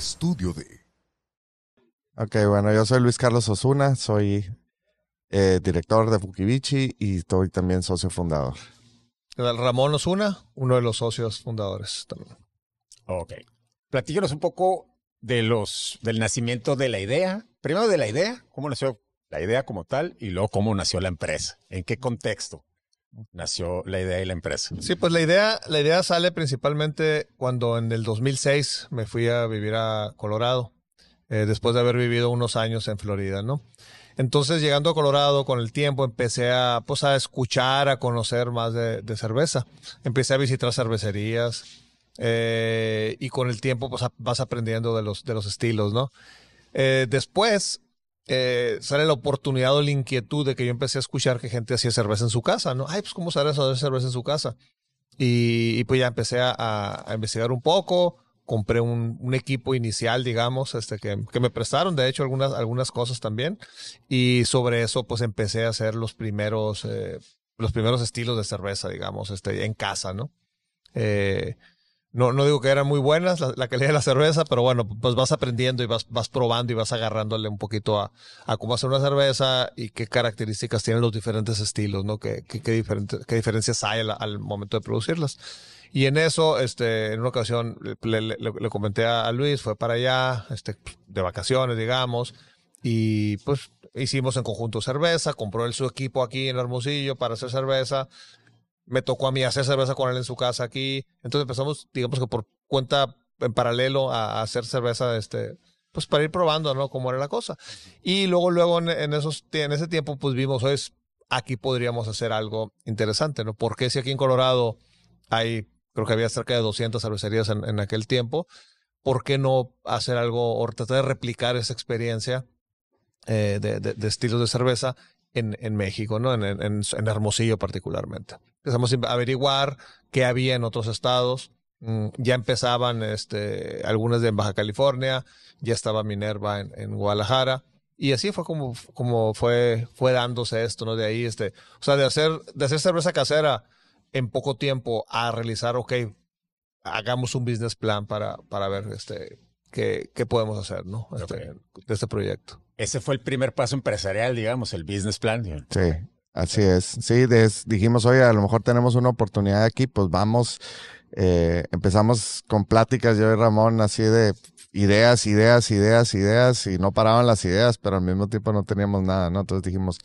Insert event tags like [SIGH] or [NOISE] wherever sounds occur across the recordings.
estudio de. Ok, bueno, yo soy Luis Carlos Osuna, soy eh, director de Fukibichi y estoy también socio fundador. Ramón Osuna, uno de los socios fundadores también. Ok. Platíquenos un poco de los, del nacimiento de la idea. Primero de la idea, cómo nació la idea como tal y luego cómo nació la empresa. ¿En qué contexto nació la idea y la empresa? Sí, pues la idea, la idea sale principalmente cuando en el 2006 me fui a vivir a Colorado, eh, después de haber vivido unos años en Florida, ¿no? Entonces, llegando a Colorado con el tiempo, empecé a, pues, a escuchar, a conocer más de, cerveza. Empecé a visitar cervecerías eh, y con el tiempo pues, vas aprendiendo de los, de los estilos, ¿no? Eh, después eh, sale la oportunidad o la inquietud de que yo empecé a escuchar que gente hacía cerveza en su casa, ¿no? Ay, pues, ¿cómo sabes hacer cerveza en su casa? Y, pues ya empecé a investigar un poco, compré un, equipo inicial, digamos, este, que, me prestaron, de hecho, algunas, algunas cosas también. Y sobre eso, pues empecé a hacer los primeros, eh, los primeros estilos de cerveza, digamos, este, en casa, ¿no? Eh, no, no digo que eran muy buenas la, calidad de la cerveza, pero bueno, pues vas aprendiendo y vas, vas probando y vas agarrándole un poquito a, a cómo hacer una cerveza y qué características tienen los diferentes estilos, ¿no? Qué, qué, qué, qué diferencias hay al momento de producirlas. Y en eso, este, en una ocasión le, le, comenté a Luis, fue para allá, este, de vacaciones, digamos, y pues hicimos en conjunto cerveza, compró él su equipo aquí en Hermosillo para hacer cerveza, me tocó a mí hacer cerveza con él en su casa aquí, entonces empezamos, digamos que por cuenta en paralelo a, hacer cerveza, este, pues para ir probando, ¿no? Cómo era la cosa. Y luego, luego en, esos, en ese tiempo, pues vimos, pues, aquí podríamos hacer algo interesante, ¿no? Porque si aquí en Colorado hay creo que había cerca de 200 cervecerías en, aquel tiempo. ¿Por qué no hacer algo o tratar de replicar esa experiencia eh, de, de, estilos de cerveza en, en México, ¿no? En, en, Hermosillo particularmente. Empezamos a averiguar qué había en otros estados. Mm, ya empezaban este, algunas de Baja California, ya estaba Minerva en, Guadalajara. Y así fue como, como fue, fue dándose esto, ¿no? De ahí, este, o sea, de hacer, de hacer cerveza casera, en poco tiempo a realizar, ok, hagamos un business plan para, para ver este, qué, qué podemos hacer, ¿no? Este, De este proyecto. Ese fue el primer paso empresarial, digamos, el business plan. Sí, así es. Sí, dijimos, oye, a lo mejor tenemos una oportunidad aquí, pues vamos. Eh, empezamos con pláticas, yo y Ramón, así de ideas, ideas, ideas, ideas, y no paraban las ideas, pero al mismo tiempo no teníamos nada, ¿no? Entonces dijimos,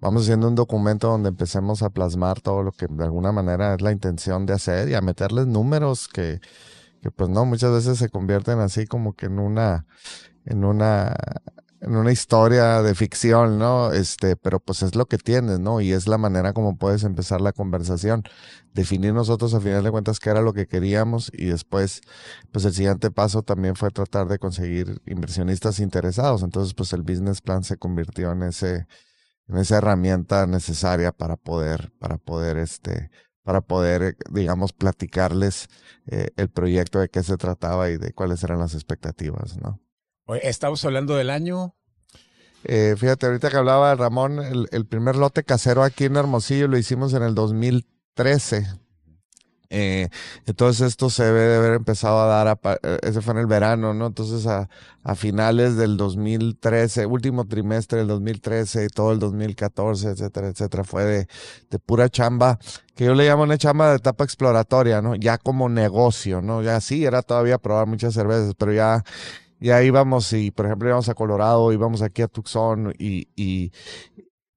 vamos haciendo un documento donde empecemos a plasmar todo lo que de alguna manera es la intención de hacer y a meterles números que, que pues no, muchas veces se convierten así como que en una, en una, en una historia de ficción, ¿no? Este, pero pues es lo que tienes, ¿no? Y es la manera como puedes empezar la conversación. Definir nosotros a final de cuentas qué era lo que queríamos y después, pues el siguiente paso también fue tratar de conseguir inversionistas interesados. Entonces, pues el business plan se convirtió en ese, en esa herramienta necesaria para poder, para poder, este, para poder, digamos, platicarles eh, el proyecto de qué se trataba y de cuáles eran las expectativas, ¿no? Estamos hablando del año. Eh, fíjate, ahorita que hablaba Ramón, el, primer lote casero aquí en Hermosillo lo hicimos en el 2013. Eh, entonces esto se debe de haber empezado a dar, a, eh, ese fue en el verano, ¿no? Entonces a, a, finales del 2013, último trimestre del 2013 y todo el 2014, etcétera, etcétera, fue de, de pura chamba, que yo le llamo una chamba de etapa exploratoria, ¿no? Ya como negocio, ¿no? Ya sí, era todavía probar muchas cervezas, pero ya ya íbamos y, por ejemplo, íbamos a Colorado, íbamos aquí a Tucson y, y,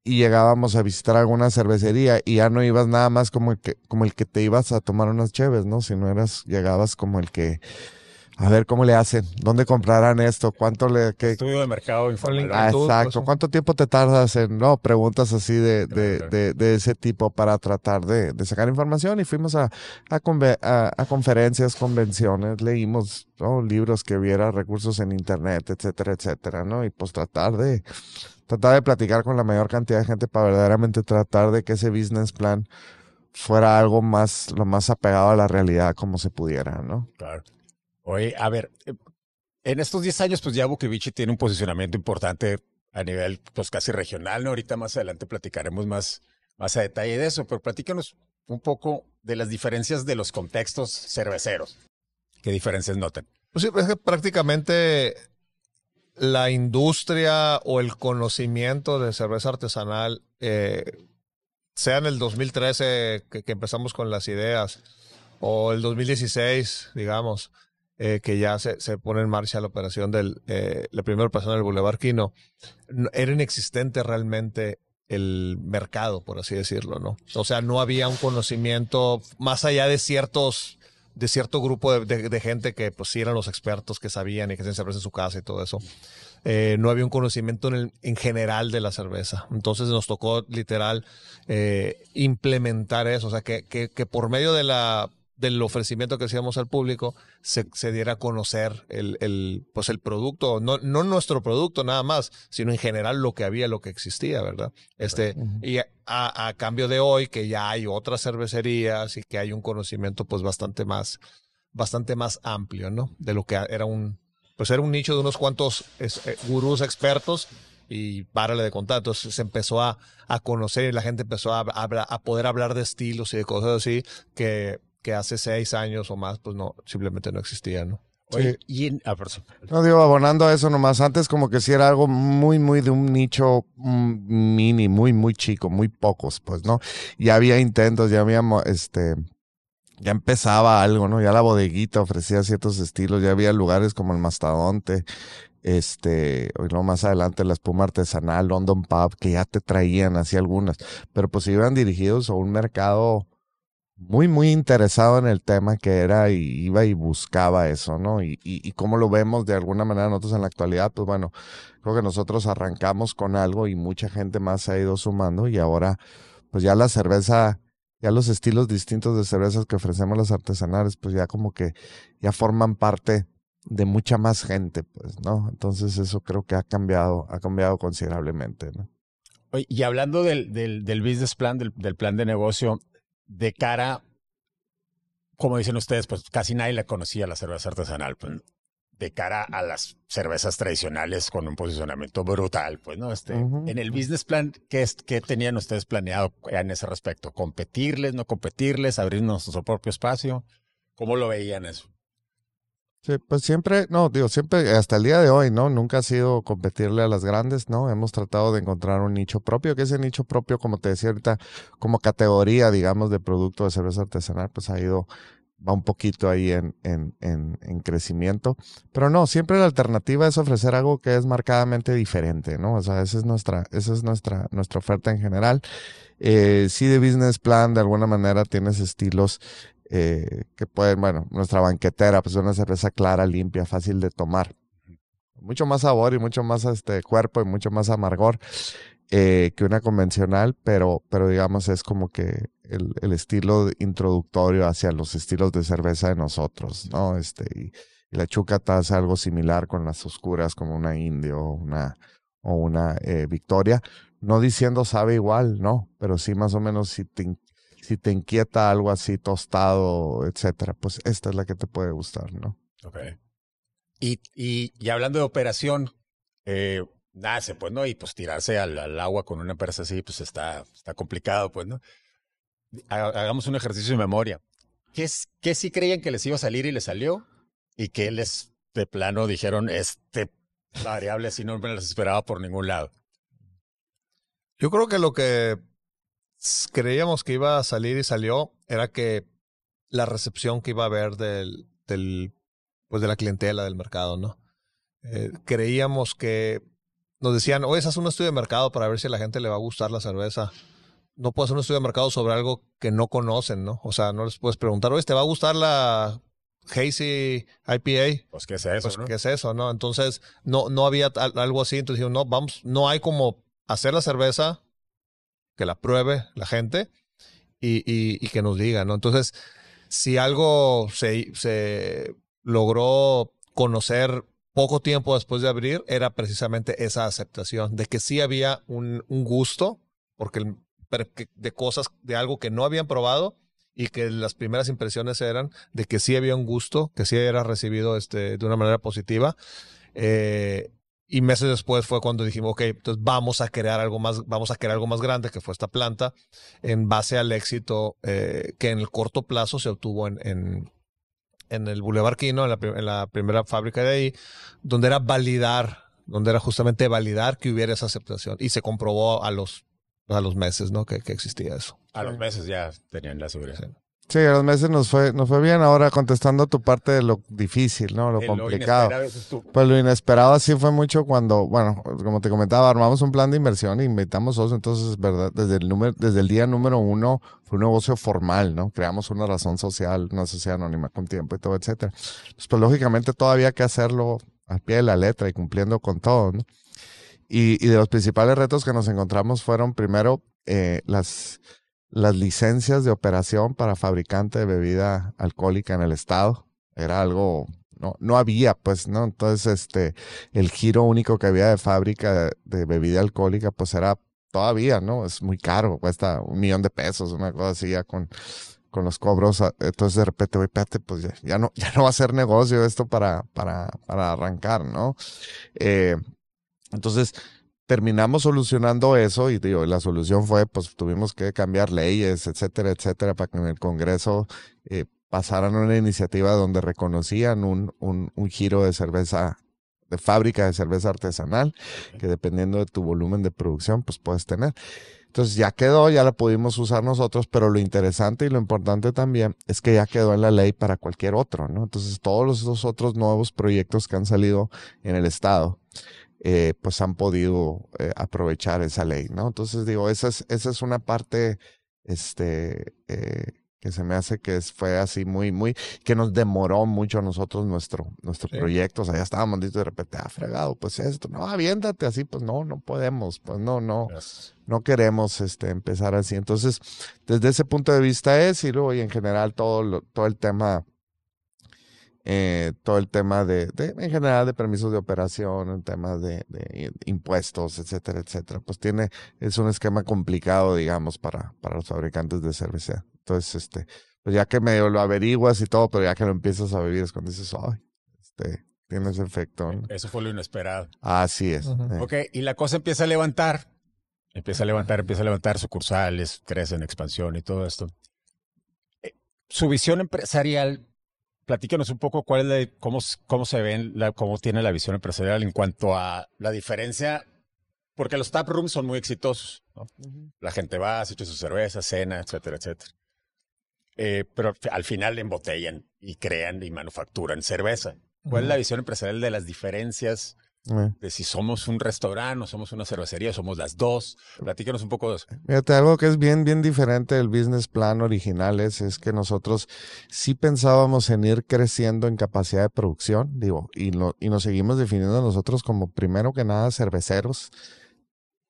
y llegábamos a visitar alguna cervecería y ya no ibas nada más como el que, como el que te ibas a tomar unas cheves, ¿no? Si no eras, llegabas como el que, a ver cómo le hacen, dónde comprarán esto, cuánto le... Qué... Estudio de mercado informal. Ah, exacto, pues, cuánto tiempo te tardas en, no, preguntas así de, de, de, de ese tipo para tratar de, de sacar información y fuimos a, a, a, a conferencias, convenciones, leímos libros que hubiera, recursos en internet, etcétera, etcétera, ¿no? Y pues tratar de tratar de platicar con la mayor cantidad de gente para verdaderamente tratar de que ese business plan fuera algo más, lo más apegado a la realidad como se pudiera, ¿no? Claro. Oye, a ver, eh, en estos 10 años, pues ya Bukivichi tiene un posicionamiento importante a nivel, pues casi regional, ¿no? Ahorita más adelante platicaremos más, más a detalle de eso, pero platícanos un poco de las diferencias de los contextos cerveceros. ¿Qué diferencias notan? Pues sí, es que prácticamente la industria o el conocimiento de cerveza artesanal, eh, sea en el 2013 que, que, empezamos con las ideas, o el 2016, digamos, eh, que ya se, se, pone en marcha la operación del, eh, la primera operación del Boulevard Quino, era inexistente realmente el mercado, por así decirlo, ¿no? O sea, no había un conocimiento más allá de ciertos de cierto grupo de, de, gente que pues sí eran los expertos que sabían y que hacían cerveza en su casa y todo eso. Eh, no había un conocimiento en, el, en, general de la cerveza. Entonces nos tocó literal implementar eso, o sea, que, que, por medio de la del ofrecimiento que hacíamos al público se, se diera a conocer el, el, pues el producto, no, no nuestro producto nada más, sino en general lo que había, lo que existía, ¿verdad? Este, uh -huh. y a, a, cambio de hoy que ya hay otras cervecerías y que hay un conocimiento pues bastante más, bastante más amplio, ¿no? De lo que era un, pues era un nicho de unos cuantos es, eh, gurús expertos y párale de contar. Entonces se empezó a, a conocer y la gente empezó a, a, a, poder hablar de estilos y de cosas así que, que hace seis años o más, pues no, simplemente no existían, ¿no? Sí. y en, ah, no digo, abonando a eso nomás, antes como que sí era algo muy, muy de un nicho mini, muy, muy chico, muy pocos, pues, ¿no? Ya había intentos, ya había, este, ya empezaba algo, ¿no? Ya la bodeguita ofrecía ciertos estilos, ya había lugares como el Mastodonte, este, y luego más adelante la espuma artesanal, London Pub, que ya te traían así algunas, pero pues iban dirigidos a un mercado muy, muy interesado en el tema que era y iba y buscaba eso, ¿no? Y, y, y cómo lo vemos de alguna manera nosotros en la actualidad, pues bueno, creo que nosotros arrancamos con algo y mucha gente más se ha ido sumando y ahora, pues ya la cerveza, ya los estilos distintos de cervezas que ofrecemos los artesanales, pues ya como que ya forman parte de mucha más gente, pues, ¿no? Entonces eso creo que ha cambiado, ha cambiado considerablemente, ¿no? Y hablando del, del, business plan, del plan de negocio, de cara, como dicen ustedes, pues casi nadie le conocía la cerveza artesanal, pues, de cara a las cervezas tradicionales con un posicionamiento brutal, pues, ¿no? Este, uh -huh. En el business plan, ¿qué, es, ¿qué tenían ustedes planeado en ese respecto? ¿Competirles, no competirles, abrir nuestro propio espacio? ¿Cómo lo veían eso? Sí, pues siempre, no, digo, siempre, hasta el día de hoy, ¿no? Nunca ha sido competirle a las grandes, ¿no? Hemos tratado de encontrar un nicho propio, que ese nicho propio, como te decía ahorita, como categoría, digamos, de producto de cerveza artesanal, pues ha ido, va un poquito ahí en, en, en, en crecimiento. Pero no, siempre la alternativa es ofrecer algo que es marcadamente diferente, ¿no? O sea, esa es nuestra, esa es nuestra, nuestra oferta en general. Eh, sí, de business plan, de alguna manera tienes estilos eh, que pueden, bueno, nuestra banquetera, pues una cerveza clara, limpia, fácil de tomar. Mucho más sabor y mucho más este cuerpo y mucho más amargor eh, que una convencional, pero, pero digamos es como que el, el, estilo introductorio hacia los estilos de cerveza de nosotros, ¿no? Este, y, y la chucata hace algo similar con las oscuras como una indio o una, o una eh, victoria. No diciendo sabe igual, no, pero sí más o menos si te si te inquieta algo así tostado, etcétera, pues esta es la que te puede gustar, ¿no? Ok. Y, y, y hablando de operación, eh, nace, pues, ¿no? Y pues tirarse al, al, agua con una empresa así, pues está, está complicado, pues, ¿no? Hagamos un ejercicio de memoria. ¿Qué, ¿Qué sí creían que les iba a salir y les salió? ¿Y qué les, de plano, dijeron, este variable así no me las esperaba por ningún lado? Yo creo que lo que creíamos que iba a salir y salió era que la recepción que iba a haber del, del pues de la clientela del mercado, ¿no? Eh, creíamos que nos decían, oye, haz un estudio de mercado para ver si a la gente le va a gustar la cerveza. No puedo hacer un estudio de mercado sobre algo que no conocen, ¿no? O sea, no les puedes preguntar, oye, ¿te va a gustar la Hazy IPA? Pues, ¿qué es eso? Pues, ¿no? ¿qué es eso, no? Entonces, no, no había algo así. Entonces, dijimos, no, vamos, no hay como hacer la cerveza que la pruebe la gente y, y, que nos diga, ¿no? Entonces, si algo se, se logró conocer poco tiempo después de abrir, era precisamente esa aceptación de que sí había un, un gusto, porque el, de cosas, de algo que no habían probado y que las primeras impresiones eran de que sí había un gusto, que sí era recibido este, de una manera positiva. Eh, y meses después fue cuando dijimos, ok, entonces vamos a crear algo más, vamos a crear algo más grande, que fue esta planta, en base al éxito eh, que en el corto plazo se obtuvo en, en, en el Boulevard Quino, en la, en la primera fábrica de ahí, donde era validar, donde era justamente validar que hubiera esa aceptación. Y se comprobó a los, a los meses, ¿no? Que, que existía eso. A los meses ya tenían la seguridad. Sí. Sí, a los meses nos fue, nos fue bien. Ahora contestando tu parte de lo difícil, ¿no? Lo complicado. eso es tú. Pues lo inesperado sí fue mucho cuando, bueno, como te comentaba, armamos un plan de inversión e invitamos socios. Entonces, verdad, desde el número, desde el día número uno fue un negocio formal, ¿no? Creamos una razón social, una sociedad anónima con tiempo y todo, etcétera. Pues, pues lógicamente todavía hay que hacerlo al pie de la letra y cumpliendo con todo, ¿no? Y, y de los principales retos que nos encontramos fueron primero eh, las, las licencias de operación para fabricante de bebida alcohólica en el estado. Era algo, no, no había, pues, ¿no? Entonces, este, el giro único que había de fábrica de, bebida alcohólica, pues era todavía, ¿no? Es muy caro, cuesta un millón de pesos, una cosa así ya con, con los cobros. ah, Entonces, de repente, güey, espérate, pues ya, ya no, [LAUGHS] ya no va a ser negocio esto para, para, para arrancar, ¿no? Eh, entonces, terminamos solucionando eso y digo, la solución fue, pues tuvimos que cambiar leyes, etcétera, etcétera, para que en el Congreso eh, pasaran una iniciativa donde reconocían un, un, un giro de cerveza, de fábrica de cerveza artesanal, que dependiendo de tu volumen de producción, pues puedes tener. Entonces ya quedó, ya la pudimos usar nosotros, pero lo interesante y lo importante también es que ya quedó en la ley para cualquier otro, ¿no? Entonces todos los, los otros nuevos proyectos que han salido en el Estado, eh, pues han podido eh, aprovechar esa ley, ¿no? Entonces digo, esa es, esa es una parte, este, eh, que se me hace que fue así muy, muy, que nos demoró mucho a nosotros nuestro, nuestro Sí. proyecto, o sea, ya estábamos listos de repente, ah, fregado, pues esto, no, aviéntate así, pues no, no podemos, pues no, no, Yes. no queremos este, empezar así. Entonces, desde ese punto de vista es, y luego, y en general todo, lo- todo el tema, eh, todo el tema de, de, en general, de permisos de operación, el tema de, de impuestos, etcétera, etcétera, pues tiene, es un esquema complicado, digamos, para, para los fabricantes de cerveza. Entonces, este, pues ya que medio lo averiguas y todo, pero ya que lo empiezas a vivir es cuando dices, ay, este, tiene ese efecto. ¿no? Eso fue lo inesperado. Así es. Eh. Ok, y la cosa empieza a levantar. Empieza a levantar, empieza a levantar sucursales, crece en expansión y todo esto. Eh, Su visión empresarial, platícanos un poco cuál es la- cómo, cómo se ven, la, cómo tiene la visión empresarial en cuanto a la diferencia, porque los tap rooms son muy exitosos. ¿no? La gente va, se echa su cerveza, cena, etcétera, etcétera. Eh, pero al fi- al final embotellan y crean y manufacturan cerveza. ¿Cuál es la visión empresarial de las diferencias. De si somos un restaurante o somos una cervecería, o somos las dos. Platícanos un poco de eso. Fíjate, algo que es bien, bien diferente del business plan original es, es que nosotros sí pensábamos en ir creciendo en capacidad de producción, digo, y, lo- y nos seguimos definiendo nosotros como primero que nada cerveceros,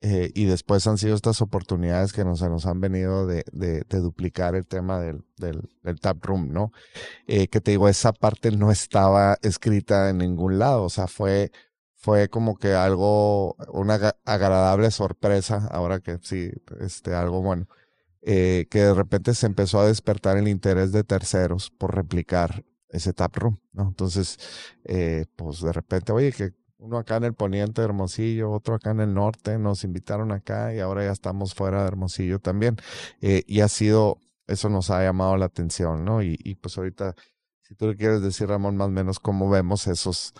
eh, y después han sido estas oportunidades que nos, nos han venido de, de, de duplicar el tema del, del, del tap room, ¿no? Eh, que te digo, esa parte no estaba escrita en ningún lado, o sea, fue fue como que algo, una agradable sorpresa, ahora que sí, este, algo bueno, eh, que de repente se empezó a despertar el interés de terceros por replicar ese tap room, ¿no? Entonces, eh, pues de repente, oye, que uno acá en el poniente de Hermosillo, otro acá en el norte, nos invitaron acá y ahora ya estamos fuera de Hermosillo también. Eh, y ha sido, eso nos ha llamado la atención, ¿no? Y, y pues ahorita, si tú le quieres decir, Ramón, más o menos cómo vemos esos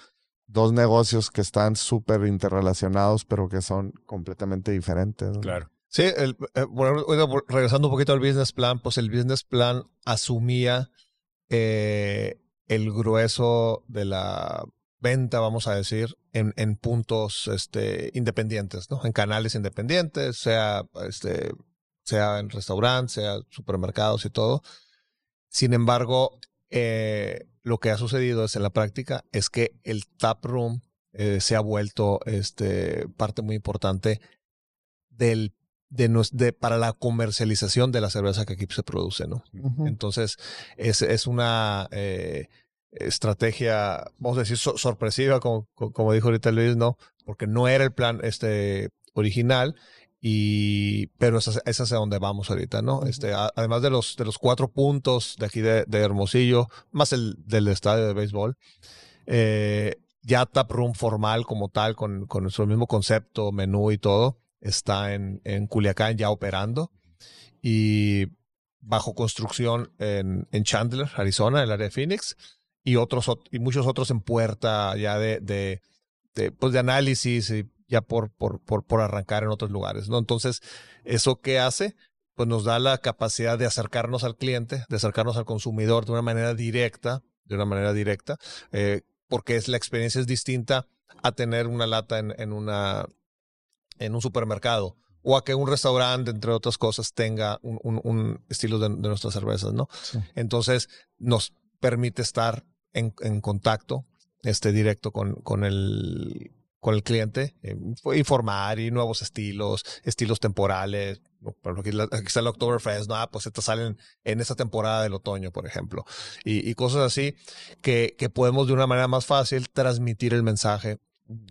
dos negocios que están súper interrelacionados, pero que son completamente diferentes. Claro. Sí, el, eh, bueno, regresando un poquito al business plan, pues el business plan asumía eh, el grueso de la venta, vamos a decir, en, en puntos este, independientes, ¿no? En canales independientes, sea, este, sea en restaurantes, sea supermercados y todo. Sin embargo, eh, lo que ha sucedido es en la práctica es que el tap room eh, se ha vuelto este, parte muy importante del de, de para la comercialización de la cerveza que aquí se produce, ¿no? Entonces, es, es una eh, estrategia, vamos a decir, so- sorpresiva, como, co- como dijo ahorita Luis, ¿no? Porque no era el plan este original, y pero es, es hacia donde vamos ahorita, ¿no? Este, a- además de los, de los cuatro puntos de aquí de, de Hermosillo, más el del estadio de béisbol, eh, ya Tap Room formal como tal, con, con su mismo concepto, menú y todo, está en, en Culiacán ya operando y bajo construcción en, en Chandler, Arizona, en el área de Phoenix. y otros y muchos otros en puerta ya de, de, de pues de análisis y ya por, por, por, por arrancar en otros lugares, ¿no? Entonces, ¿eso qué hace? Pues nos da la capacidad de acercarnos al cliente, de acercarnos al consumidor de una manera directa, de una manera directa, eh, porque es, la experiencia es distinta a tener una lata en, en, una, en un supermercado o a que un restaurante, entre otras cosas, tenga un, un, un estilo de, de, nuestras cervezas, ¿no? Sí. Entonces, nos permite estar en, en contacto este, directo con, con, el, con el cliente, eh, informar y nuevos estilos, estilos temporales. Por ejemplo, aquí, está el Oktoberfest, ¿no? Ah, pues estas salen en esta temporada del otoño, por ejemplo. Y, y cosas así que, que podemos de una manera más fácil transmitir el mensaje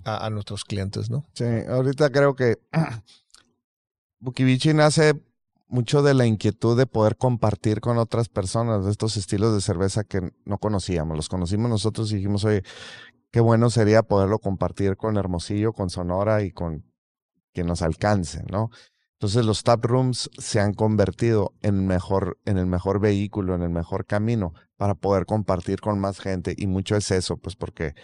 a, a nuestros clientes, ¿no? Sí, ahorita creo que [CLEARS THROAT] Bukivichi nace mucho de la inquietud de poder compartir con otras personas estos estilos de cerveza que no conocíamos. Los conocimos nosotros y dijimos, oye, qué bueno sería poderlo compartir con Hermosillo, con Sonora y con quien nos alcance, ¿no? Entonces los tap rooms se han convertido en, mejor, en el mejor vehículo, en el mejor camino para poder compartir con más gente y mucho es eso, pues porque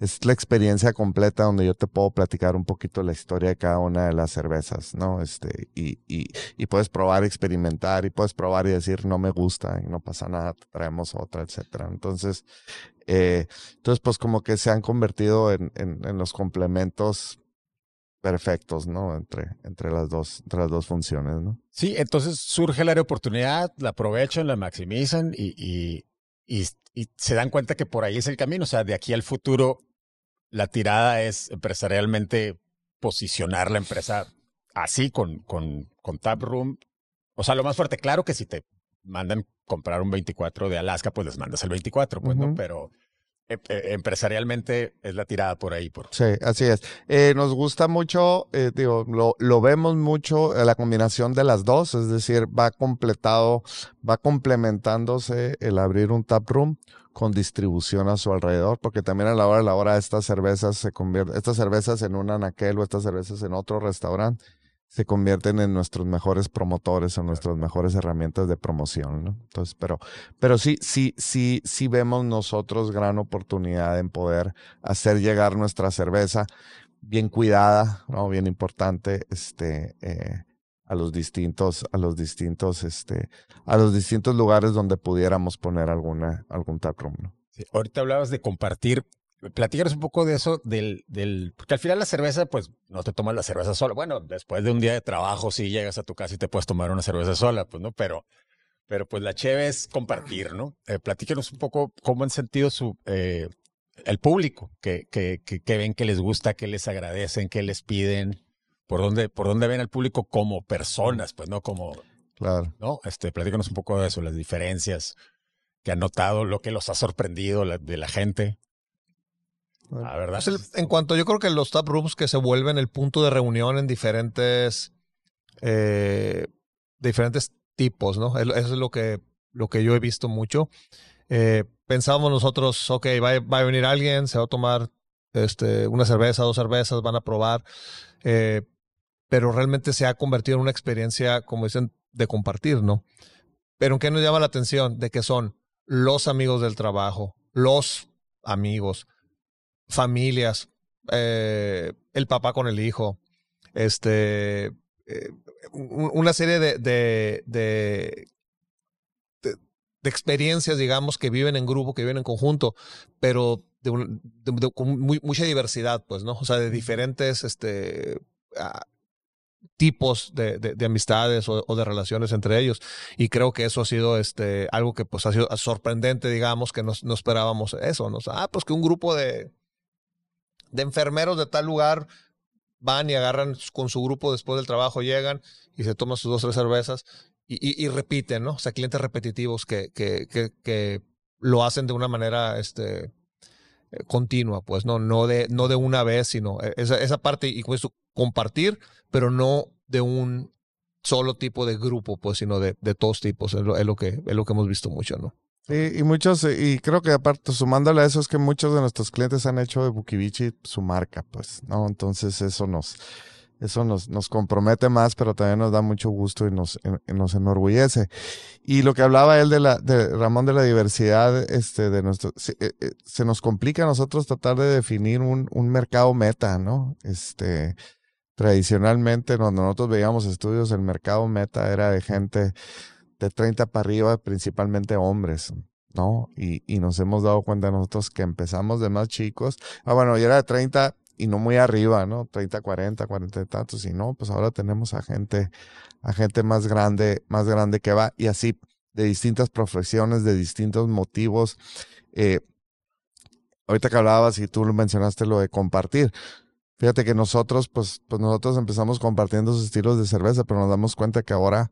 es la experiencia completa donde yo te puedo platicar un poquito la historia de cada una de las cervezas, ¿no? Este, y, y, y puedes probar, experimentar y puedes probar y decir no me gusta y no pasa nada, traemos otra, etcétera. Entonces, eh, entonces pues como que se han convertido en, en, los complementos perfectos, ¿no? Entre, entre, las dos, entre las dos funciones, ¿no? Sí, entonces surge la oportunidad, la aprovechan, la maximizan y, y, y, y, se dan cuenta que por ahí es el camino. O sea, de aquí al futuro, la tirada es empresarialmente posicionar la empresa así, con, con, con Tap Room. O sea, lo más fuerte, claro que si te mandan comprar un 24 de Alaska, pues les mandas el 24, pues, uh -huh. ¿no? Pero empresarialmente es la tirada por ahí. Por... Sí, así es. Eh, nos gusta mucho, eh, digo, lo, lo, vemos mucho eh, la combinación de las dos, es decir, va completado, va complementándose el abrir un tap room con distribución a su alrededor, porque también a la hora de la hora estas cervezas se convierten, estas cervezas en un anaquel o estas cervezas en otro restaurante se convierten en nuestros mejores promotores o nuestras mejores herramientas de promoción, ¿no? Entonces, pero, pero sí, sí, sí, sí vemos nosotros gran oportunidad en poder hacer llegar nuestra cerveza bien cuidada, ¿no? Bien importante, este, eh, a los distintos, a los distintos, este, a los distintos lugares donde pudiéramos poner alguna, algún taproom, ¿no? Sí, ahorita hablabas de compartir Platícanos un poco de eso, del, del, porque al final la cerveza, pues no te tomas la cerveza sola. Bueno, después de un día de trabajo, sí llegas a tu casa y te puedes tomar una cerveza sola, pues no, pero, pero pues la cheve es compartir, ¿no? Eh, platícanos un poco cómo han sentido su, eh, el público, que, que, que, que, ven que les gusta, que les agradecen, que les piden, por dónde, por dónde ven al público como personas, pues no como, claro, ¿no? Este, platícanos un poco de eso, las diferencias que han notado, lo que los ha sorprendido la, de la gente. La verdad. El, en cuanto yo creo que los tap rooms que se vuelven el punto de reunión en diferentes, eh, diferentes tipos, ¿no? Eso es lo que, lo que yo he visto mucho. Eh, pensábamos nosotros, ok, va, va, a venir alguien, se va a tomar este, una cerveza, dos cervezas, van a probar, eh, pero realmente se ha convertido en una experiencia, como dicen, de compartir, ¿no? Pero ¿en qué nos llama la atención? De que son los amigos del trabajo, los amigos, familias, eh, el papá con el hijo, este, eh, una serie de, de, de, de, experiencias, digamos, que viven en grupo, que viven en conjunto, pero de, con muy, mucha diversidad, pues, ¿no? O sea, de diferentes, este, uh, tipos de, de, de amistades o, o, de relaciones entre ellos. Y creo que eso ha sido este, algo que pues ha sido sorprendente, digamos, que no, no esperábamos eso. ¿no? ah, pues que un grupo de, de enfermeros de tal lugar van y agarran con su grupo después del trabajo, llegan y se toman sus dos o tres cervezas y, repiten, ¿no? O sea, clientes repetitivos que, que, que, lo hacen de una manera este, continua, pues, ¿no? No de, no de una vez, sino esa, esa parte y pues compartir, pero no de un solo tipo de grupo, pues, sino de, de todos tipos. Es lo, es lo, que, es lo que hemos visto mucho, ¿no? Sí, y muchos, y creo que aparte, sumándole a eso, es que muchos de nuestros clientes han hecho de Bukivichi su marca, pues, ¿no? Entonces eso nos, eso nos, nos compromete más, pero también nos da mucho gusto y nos, nos enorgullece. Y lo que hablaba él de la, de Ramón de la diversidad, este, de nuestro, se, eh, eh, se nos complica a nosotros tratar de definir un, un mercado meta, ¿no? Este, tradicionalmente, cuando nosotros veíamos estudios, el mercado meta era de gente de 30 para arriba, principalmente hombres. ¿no? Y, y nos hemos dado cuenta nosotros que empezamos de más chicos. Ah, bueno, yo era de 30 y no muy arriba, ¿no? 30, 40, 40 y tantos. Y no, pues ahora tenemos a gente, a gente más grande, más grande que va. Y así, de distintas profesiones, de distintos motivos. Eh, ahorita que hablabas y tú mencionaste lo de compartir. Fíjate que nosotros, pues, pues nosotros empezamos compartiendo sus estilos de cerveza, pero nos damos cuenta que ahora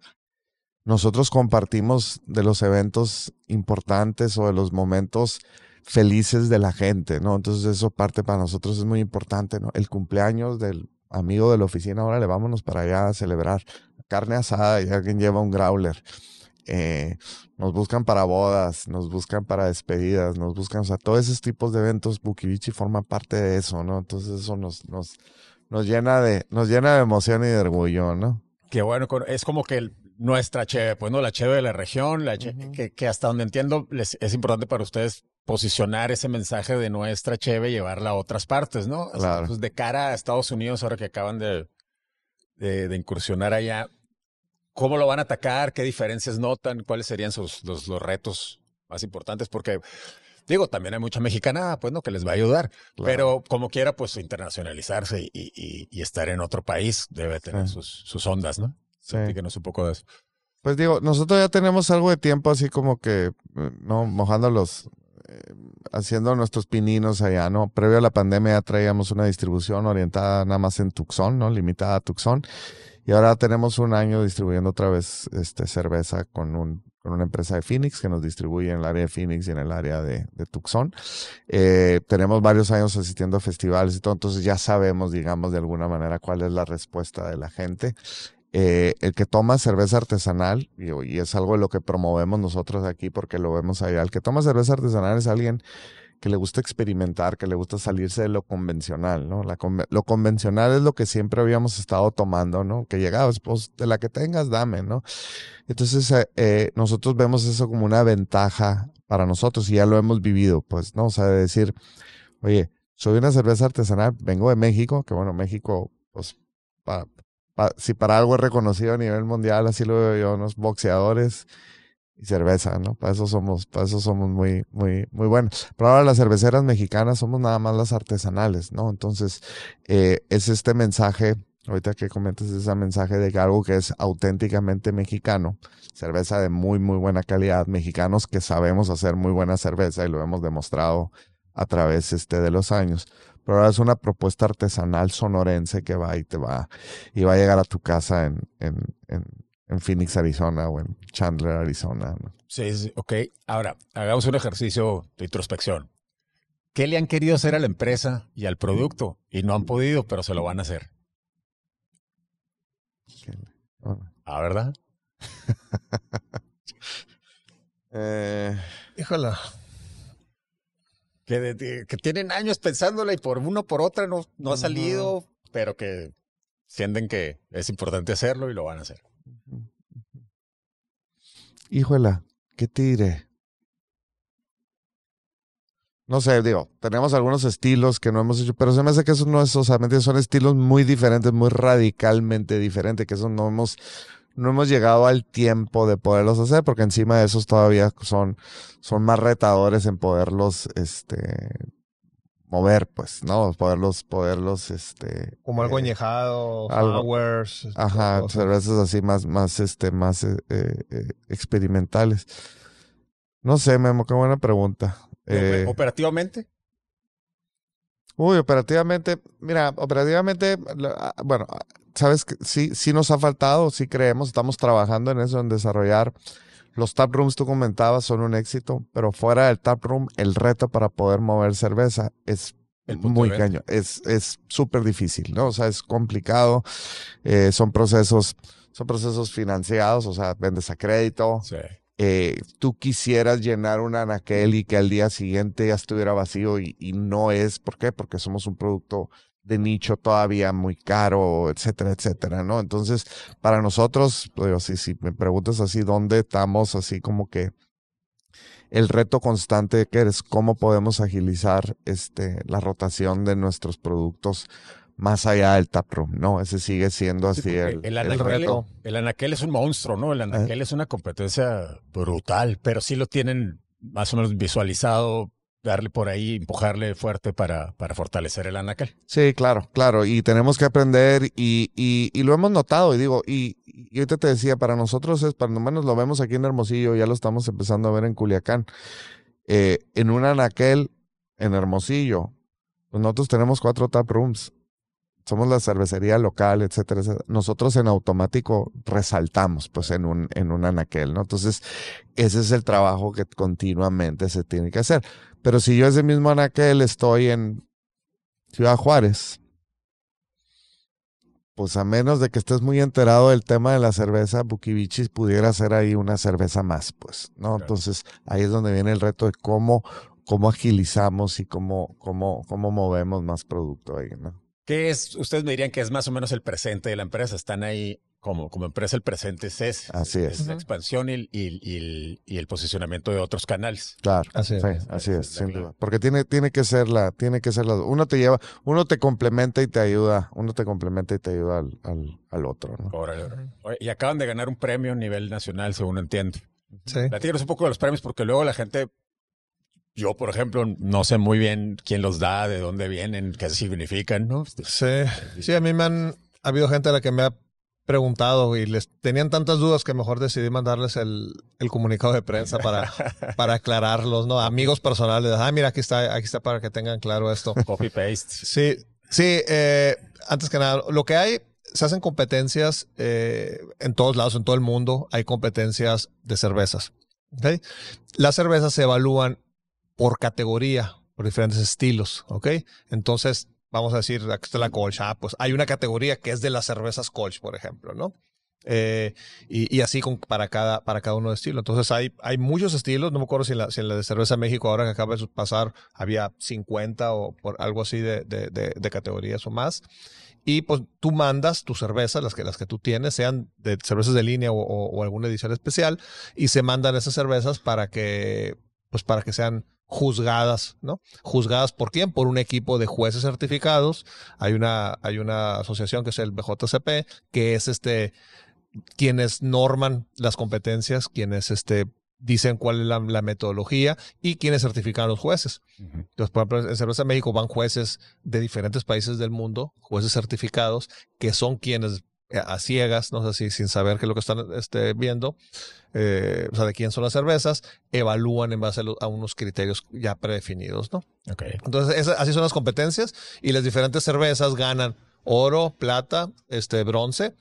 nosotros compartimos de los eventos importantes o de los momentos felices de la gente, ¿no? Entonces eso parte para nosotros es muy importante, ¿no? El cumpleaños del amigo de la oficina, ahora le vámonos para allá a celebrar carne asada y alguien lleva un growler. Eh, nos buscan para bodas, nos buscan para despedidas, nos buscan, o sea, todos esos tipos de eventos, Bukivichi forma parte de eso, ¿no? Entonces eso nos, nos, nos llena de, nos llena de emoción y de orgullo, ¿no? Qué bueno, es como que el, nuestra cheve, pues no, la cheve de la región, la que, que, hasta donde entiendo les, es importante para ustedes posicionar ese mensaje de nuestra cheve y llevarla a otras partes, ¿no? Claro. Pues de cara a Estados Unidos, ahora que acaban de, de, de, incursionar allá, ¿cómo lo van a atacar? ¿Qué diferencias notan? ¿Cuáles serían sus, los, los retos más importantes? Porque Digo, también hay mucha mexicana, pues, ¿no? Que les va a ayudar. Claro. Pero como quiera, pues, internacionalizarse y, y, y, estar en otro país debe tener sí. sus, sus ondas, ¿no? Sí. Díganos un poco de eso. Pues digo, nosotros ya tenemos algo de tiempo así como que, ¿no? Mojando los, eh, haciendo nuestros pininos allá, ¿no? Previo a la pandemia ya traíamos una distribución orientada nada más en Tucson, ¿no? Limitada a Tucson. Y ahora tenemos un año distribuyendo otra vez este, cerveza con, un, con una empresa de Phoenix que nos distribuye en el área de Phoenix y en el área de, de Tucson. Eh, tenemos varios años asistiendo a festivales y todo, entonces ya sabemos, digamos, de alguna manera cuál es la respuesta de la gente. Eh, el que toma cerveza artesanal, y, es algo de lo que promovemos nosotros aquí porque lo vemos allá, el que toma cerveza artesanal es alguien que le gusta experimentar, que le gusta salirse de lo convencional, ¿no? Lo convencional es lo que siempre habíamos estado tomando, ¿no? Que llegabas, pues de la que tengas, dame, ¿no? Entonces, eh, eh, nosotros vemos eso como una ventaja para nosotros y ya lo hemos vivido, pues, ¿no? O sea, de decir, oye, soy una cerveza artesanal, vengo de México, que bueno, México, pues, para, si para algo es reconocido a nivel mundial, así lo veo yo, unos boxeadores y cerveza, ¿no? Para eso somos, para eso somos muy, muy, muy buenos. Pero ahora las cerveceras mexicanas somos nada más las artesanales, ¿no? Entonces, eh, es este mensaje, ahorita que comentes ese mensaje de que algo que es auténticamente mexicano, cerveza de muy, muy buena calidad, mexicanos que sabemos hacer muy buena cerveza y lo hemos demostrado a través este, de los años pero ahora es una propuesta artesanal sonorense que va y te va y va a llegar a tu casa en, en, en, en Phoenix, Arizona o en Chandler, Arizona. ¿no? Sí, sí, ok. Ahora, hagamos un ejercicio de introspección. ¿Qué le han querido hacer a la empresa y al producto? Y no han podido, pero se lo van a hacer. Ah, ¿verdad? [LAUGHS] eh, Híjola que, de, que, tienen años pensándola y por uno por otra no, no ha salido, uh -huh. pero que sienten que es importante hacerlo y lo van a hacer. Híjola, ¿qué te diré? No sé, digo, tenemos algunos estilos que no hemos hecho, pero se me hace que eso no es, o sea, son estilos muy diferentes, muy radicalmente diferentes, que eso no hemos, no hemos llegado al tiempo de poderlos hacer, porque encima de esos todavía son, son más retadores en poderlos, este, mover, pues, ¿no? Poderlos, poderlos, este. Como algo eh, añejado, flowers. Ajá, cosas. cervezas así más, más, este, más eh, eh, experimentales. No sé, Memo, qué buena pregunta. Eh, ¿Operativamente? Uy, operativamente, mira, operativamente, bueno, sabes que sí, sí nos ha faltado, sí creemos, estamos trabajando en eso, en desarrollar. Los tap rooms, tú comentabas, son un éxito, pero fuera del tap room, el reto para poder mover cerveza es muy caño, es es súper difícil, ¿no? O sea, es complicado, eh, son procesos, son procesos financiados, o sea, vendes a crédito. Sí. Eh, tú quisieras llenar un anaquel y que al día siguiente ya estuviera vacío y, y, no es, ¿por qué? Porque somos un producto de nicho todavía muy caro, etcétera, etcétera, ¿no? Entonces, para nosotros, pues, si, si me preguntas así, ¿dónde estamos? Así como que el reto constante que es cómo podemos agilizar este, la rotación de nuestros productos más allá del taproom, ¿no? Ese sigue siendo así el, el, anaquel, el, anaquel, es un monstruo, ¿no? El eh. anaquel es una competencia brutal, pero sí lo tienen más o menos visualizado darle por ahí, empujarle fuerte para, para fortalecer el anaquel. Sí, claro, claro. Y tenemos que aprender y, y, lo hemos notado. Y digo, y, y, ahorita te decía, para nosotros es, para lo menos lo vemos aquí en Hermosillo, ya lo estamos empezando a ver en Culiacán. Eh, en un anaquel en Hermosillo, pues nosotros tenemos cuatro tap rooms. Somos la cervecería local, etcétera, etcétera. Nosotros en automático resaltamos, pues, en un, en un anaquel, ¿no? Entonces, ese es el trabajo que continuamente se tiene que hacer. Pero si yo ese mismo anaquel estoy en Ciudad Juárez, pues a menos de que estés muy enterado del tema de la cerveza, Bukivichis pudiera ser ahí una cerveza más, pues, ¿no? Entonces ahí es donde viene el reto de cómo, cómo agilizamos y cómo, cómo, cómo movemos más producto ahí, ¿no? ¿Qué es, ustedes me dirían que es más o menos el presente de la empresa? ¿Están ahí como, como empresa el presente es, así es. la expansión y, y, y, el posicionamiento de otros canales. Claro, así es, así es, sin duda. Porque tiene, tiene que ser la, tiene que ser la, uno te lleva, uno te complementa y te ayuda, uno te complementa y te ayuda al, al, al otro. ¿no? Y acaban de ganar un premio a nivel nacional, según entiendo. Sí. Platícanos un poco de los premios, porque luego la gente yo, por ejemplo, no sé muy bien quién los da, de dónde vienen, qué significan, ¿no? Sí, sí, a mí me han ha habido gente a la que me ha preguntado y les tenían tantas dudas que mejor decidí mandarles el, el comunicado de prensa para, [LAUGHS] para aclararlos, ¿no? Amigos personales. Ah, mira, aquí está, aquí está para que tengan claro esto. Copy paste. Sí, sí, eh, antes que nada, lo que hay, se hacen competencias eh, en todos lados, en todo el mundo, hay competencias de cervezas. ¿okay? Las cervezas se evalúan por categoría, por diferentes estilos, ¿ok? Entonces, vamos a decir, aquí está la Kolsch, ah, pues hay una categoría que es de las cervezas Kolsch, por ejemplo, ¿no? Eh, y, así para, cada, para cada uno de estilos. Entonces hay, hay muchos estilos, no me acuerdo si en la, de cerveza México ahora que acaba de pasar había 50 o por algo así de, de, de, categorías o más. Y pues tú mandas tus cervezas, las que, las que tú tienes, sean de cervezas de línea o, o, o alguna edición especial, y se mandan esas cervezas para que, pues para que sean juzgadas, ¿no? Juzgadas por quién? Por un equipo de jueces certificados. Hay una, hay una asociación que es el BJCP, que es este, quienes norman las competencias, quienes este, dicen cuál es la, metodología y quienes certifican a los jueces. Entonces, por ejemplo, en Cerveza México van jueces de diferentes países del mundo, jueces certificados, que son quienes a ciegas, no sé si sin saber qué es lo que están este, viendo, eh, o sea, de quién son las cervezas, evalúan en base a, unos criterios ya predefinidos, ¿no? Okay. Entonces, así son las competencias y las diferentes cervezas ganan oro, plata, este, bronce.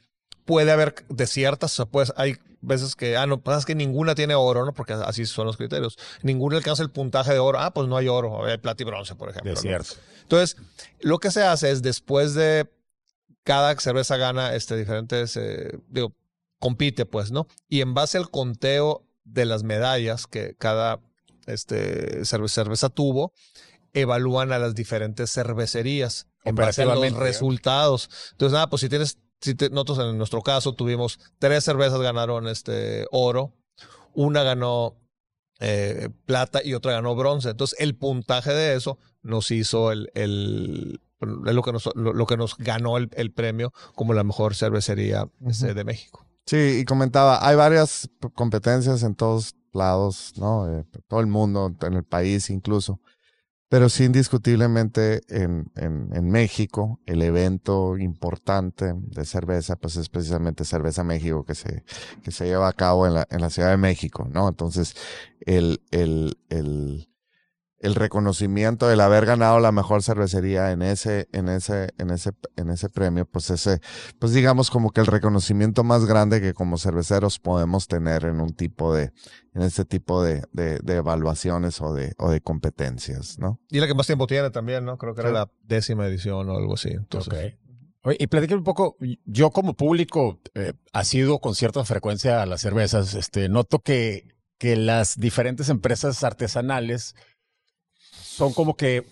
Puede haber de ciertas, o sea, pues hay veces que, ah, no, pasa es que ninguna tiene oro, ¿no? Porque así son los criterios. Ninguna alcanza el puntaje de oro. Ah, pues no hay oro, hay plata y bronce, por ejemplo. De cierto. Entonces, lo que se hace es después de cada cerveza gana este, diferentes, eh, digo, compite, pues, ¿no? Y en base al conteo de las medallas que cada este, cerveza, tuvo, evalúan a las diferentes cervecerías en base a los resultados. Entonces, nada, pues si tienes, si nosotros en nuestro caso tuvimos tres cervezas ganaron este oro, una ganó eh, plata y otra ganó bronce. Entonces, el puntaje de eso nos hizo el, lo que nos, lo, que nos ganó el, el, premio como la mejor cervecería este, de México. Sí, y comentaba, hay varias competencias en todos lados, ¿no? Eh, todo el mundo, en el país incluso. Pero sí, indiscutiblemente en, en, en, México, el evento importante de cerveza, pues es precisamente Cerveza México que se, que se lleva a cabo en la, en la Ciudad de México, ¿no? Entonces, el, el, el, el reconocimiento del haber ganado la mejor cervecería en ese, en ese, en ese, en ese premio, pues ese, pues digamos como que el reconocimiento más grande que como cerveceros podemos tener en un tipo de, en este tipo de, de, de evaluaciones o de, o de competencias, ¿no? Y la que más tiempo tiene también, ¿no? Creo que era la décima edición o algo así. Entonces. Oye, y platícame un poco, yo como público eh, ha sido con cierta frecuencia a las cervezas, este, noto que, que las diferentes empresas artesanales son como que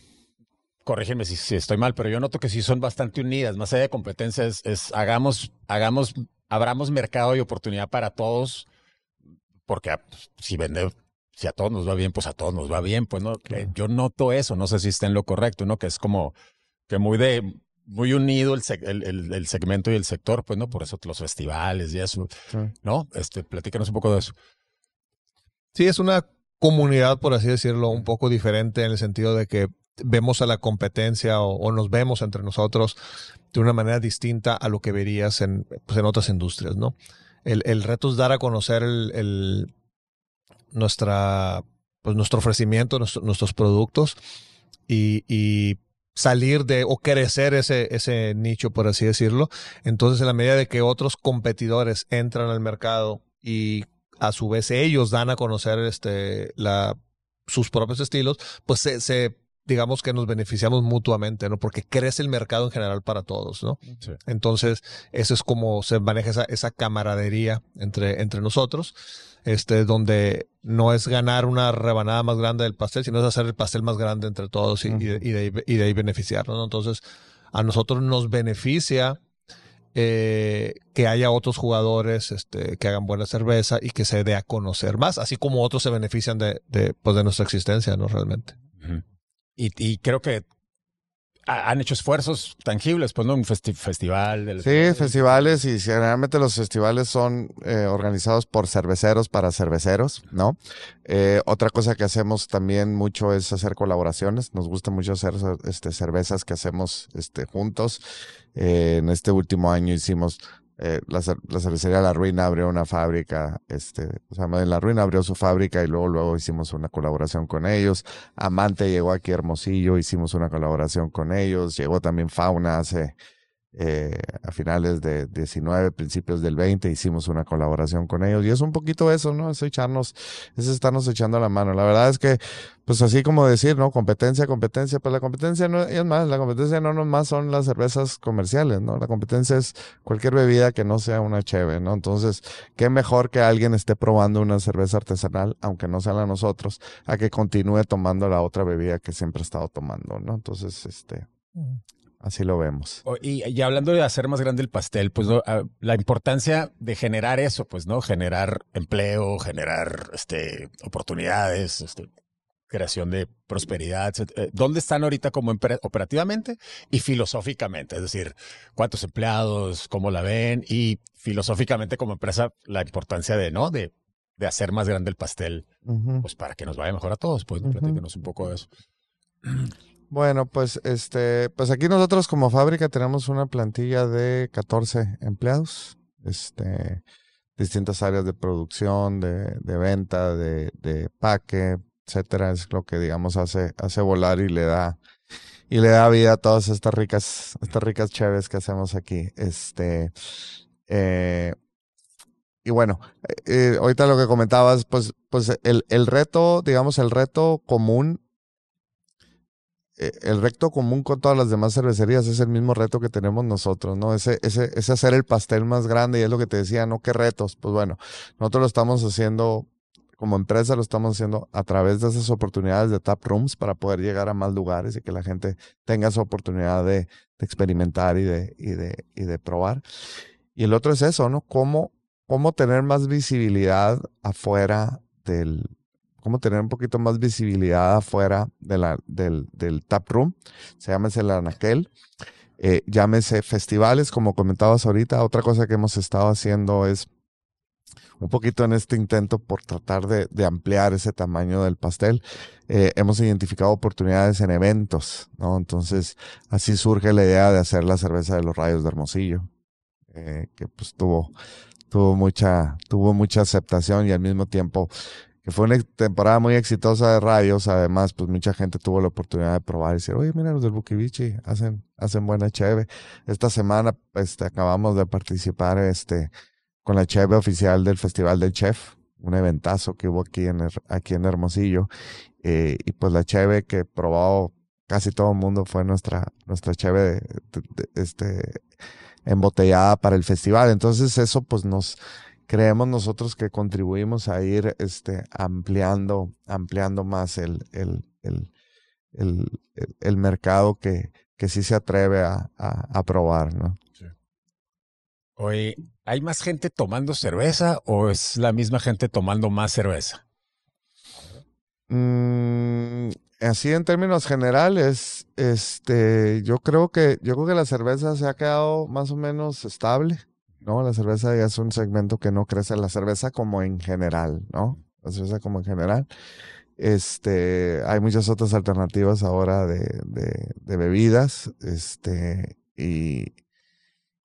corrígeme si, si, estoy mal, pero yo noto que sí son bastante unidas. Más allá de competencia, es, es hagamos, hagamos, abramos mercado y oportunidad para todos, porque ah, pues, si vende, si a todos nos va bien, pues a todos nos va bien. Pues no, claro. yo noto eso, no sé si está en lo correcto, ¿no? Que es como que muy de muy unido el, el, el, segmento y el sector, pues no, por eso los festivales y eso, sí. ¿no? Este, platícanos un poco de eso. Sí, es una comunidad, por así decirlo, un poco diferente en el sentido de que vemos a la competencia o, nos vemos entre nosotros de una manera distinta a lo que verías en, pues en otras industrias, ¿no? El, el, reto es dar a conocer el, el nuestra, pues nuestro ofrecimiento, nuestro, nuestros productos y, y, salir de o crecer ese, ese nicho, por así decirlo. Entonces, en la medida de que otros competidores entran al mercado y a su vez ellos dan a conocer este, la, sus propios estilos, pues se, se digamos que nos beneficiamos mutuamente, ¿no? Porque crece el mercado en general para todos, ¿no? Sí. Entonces, eso es como se maneja esa, esa camaradería entre, entre nosotros, este, donde no es ganar una rebanada más grande del pastel, sino es hacer el pastel más grande entre todos y, uh -huh. y, de, y, de, y de, ahí beneficiarnos, ¿no? Entonces, a nosotros nos beneficia eh, que haya otros jugadores este, que hagan buena cerveza y que se dé a conocer más, así como otros se benefician de, de, pues de nuestra existencia, ¿no? Realmente. Y, y creo que han hecho esfuerzos tangibles, pues, ¿no? Un festi festival. De sí, festivales y generalmente los festivales son eh, organizados por cerveceros para cerveceros, ¿no? Eh, otra cosa que hacemos también mucho es hacer colaboraciones. Nos gusta mucho hacer este, cervezas que hacemos este, juntos. Eh, en este último año hicimos eh, la, la, cervecería La Ruina abrió una fábrica, este, o sea, La Ruina abrió su fábrica y luego, luego hicimos una colaboración con ellos. Amante llegó aquí Hermosillo, hicimos una colaboración con ellos. Llegó también Fauna hace, eh, a finales de 19, principios del 20, hicimos una colaboración con ellos. Y es un poquito eso, ¿no? Es echarnos, es estarnos echando la mano. La verdad es que, pues así como decir, ¿no? Competencia, competencia, pues la competencia no, es más, la competencia no nomás son las cervezas comerciales, ¿no? La competencia es cualquier bebida que no sea una cheve, ¿no? Entonces, qué mejor que alguien esté probando una cerveza artesanal, aunque no sea la nosotros, a que continúe tomando la otra bebida que siempre ha estado tomando, ¿no? Entonces, este, Así lo vemos. Y, y, hablando de hacer más grande el pastel, pues ¿no? la importancia de generar eso, pues, ¿no? Generar empleo, generar este, oportunidades, este, creación de prosperidad, etc. ¿Dónde están ahorita como operativamente y filosóficamente? Es decir, ¿cuántos empleados? ¿Cómo la ven? Y filosóficamente como empresa, la importancia de, ¿no? De, de hacer más grande el pastel, uh -huh. pues para que nos vaya mejor a todos. Pues, ¿no? uh -huh. platícanos un poco de eso. Bueno, pues este, pues aquí nosotros como fábrica tenemos una plantilla de 14 empleados, este, distintas áreas de producción, de, de venta, de, de paque, etcétera, es lo que digamos hace, hace volar y le da, y le da vida a todas estas ricas, estas ricas cheves que hacemos aquí. Este, eh, y bueno, eh, ahorita lo que comentabas, pues, pues el, el reto, digamos, el reto común el reto común con todas las demás cervecerías es el mismo reto que tenemos nosotros, ¿no? Ese, ese, ese hacer el pastel más grande y es lo que te decía, ¿no? ¿Qué retos? Pues bueno, nosotros lo estamos haciendo como empresa, lo estamos haciendo a través de esas oportunidades de tap rooms para poder llegar a más lugares y que la gente tenga esa oportunidad de, de experimentar y de, y, de, y de probar. Y el otro es eso, ¿no? Cómo, cómo tener más visibilidad afuera del, cómo tener un poquito más visibilidad afuera del, del tap room. Se llama el anaquel. Eh, llámese festivales, como comentabas ahorita. Otra cosa que hemos estado haciendo es un poquito en este intento por tratar de, de ampliar ese tamaño del pastel. Eh, hemos identificado oportunidades en eventos, ¿no? Entonces, así surge la idea de hacer la cerveza de los rayos de Hermosillo, eh, que pues tuvo, tuvo mucha, tuvo mucha aceptación y al mismo tiempo que fue una temporada muy exitosa de radios. Además, pues mucha gente tuvo la oportunidad de probar y decir, oye, mira, los del Bukivichi hacen, hacen buena cheve. Esta semana, este, acabamos de participar, este, con la cheve oficial del Festival del Chef, un eventazo que hubo aquí en, aquí en Hermosillo. Eh, y pues la cheve que probó casi todo el mundo fue nuestra, nuestra cheve, este, embotellada para el festival. Entonces eso pues nos, creemos nosotros que contribuimos a ir este, ampliando, ampliando más el, el, el, el, mercado que, que sí se atreve a, a, probar, ¿no? Oye, ¿hay más gente tomando cerveza o es la misma gente tomando más cerveza? Mm, así en términos generales, este, yo creo que, yo creo que la cerveza se ha quedado más o menos estable, ¿no? La cerveza ya es un segmento que no crece, la cerveza como en general, ¿no? La cerveza como en general. Este, hay muchas otras alternativas ahora de, de, bebidas, este, y,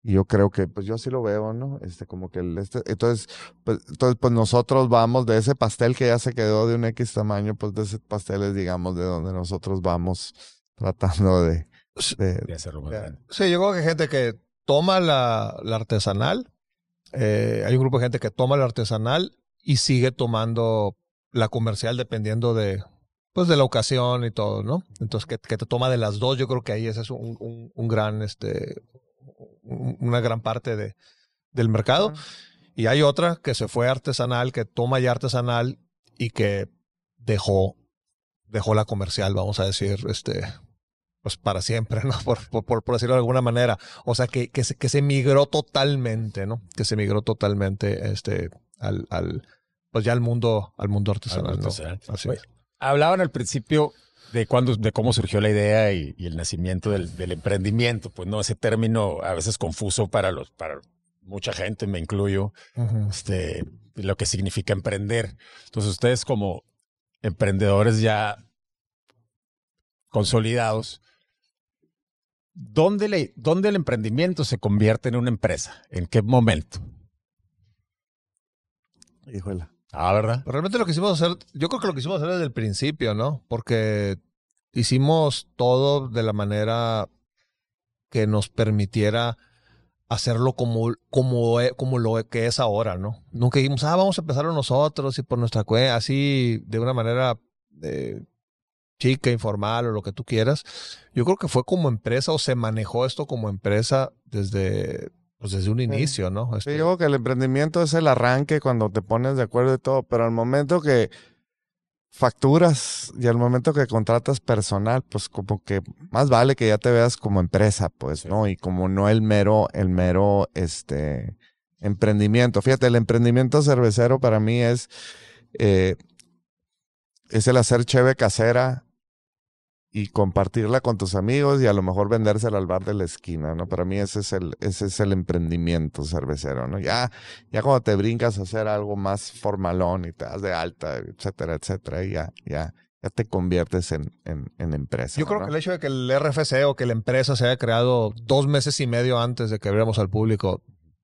yo creo que, pues yo así lo veo, ¿no? Este, como que el, este, entonces, pues, entonces, pues nosotros vamos de ese pastel que ya se quedó de un X tamaño, pues de ese pastel es, digamos, de donde nosotros vamos tratando de, de, hacerlo más grande. Sí, yo creo que hay gente que toma la, la artesanal, eh, hay un grupo de gente que toma la artesanal y sigue tomando la comercial dependiendo de, pues de la ocasión y todo, ¿no? Entonces, que, te toma de las dos, yo creo que ahí ese es un, un, gran, este, una gran parte de, del mercado. Y hay otra que se fue artesanal, que toma ya artesanal y que dejó, dejó la comercial, vamos a decir, este, pues para siempre, ¿no? [LAUGHS] Por, por, por decirlo de alguna manera. O sea, que, que, se, que se migró totalmente, ¿no? Que se migró totalmente, este, al, al, pues ya al mundo, al mundo artesanal. Hablaban al principio de cuándo, de cómo surgió la idea y, el nacimiento del, emprendimiento. Pues no, ese término a veces confuso para los, para mucha gente, me incluyo, este, lo que significa emprender. Entonces, ustedes como emprendedores ya consolidados, ¿dónde, le, ¿dónde el emprendimiento se convierte en una empresa? ¿En qué momento? Híjole. Ah, ¿verdad? realmente lo que hicimos hacer, yo creo que lo que hicimos hacer desde el principio, ¿no? Porque hicimos todo de la manera que nos permitiera hacerlo como, como, como lo que es ahora, ¿no? Nunca dijimos, ah, vamos a empezarlo nosotros y por nuestra cuenta, así de una manera eh, chica, informal o lo que tú quieras. Yo creo que fue como empresa o se manejó esto como empresa desde, pues desde un inicio, ¿no? Este... Yo digo que el emprendimiento es el arranque cuando te pones de acuerdo y todo, pero al momento que facturas y al momento que contratas personal, pues como que más vale que ya te veas como empresa, pues, ¿no? Y como no el mero, el mero, este, emprendimiento. Fíjate, el emprendimiento cervecero para mí es, eh, es el hacer cheve casera y compartirla con tus amigos y a lo mejor vendérsela al bar de la esquina, ¿no? Para mí ese es el, ese es el emprendimiento cervecero, ¿no? Ya, ya cuando te brincas a hacer algo más formalón y te das de alta, etcétera, etcétera, y ya, ya, ya te conviertes en, en, en empresa. Yo creo que el hecho de que el RFC o que la empresa se haya creado dos meses y medio antes de que abriéramos al público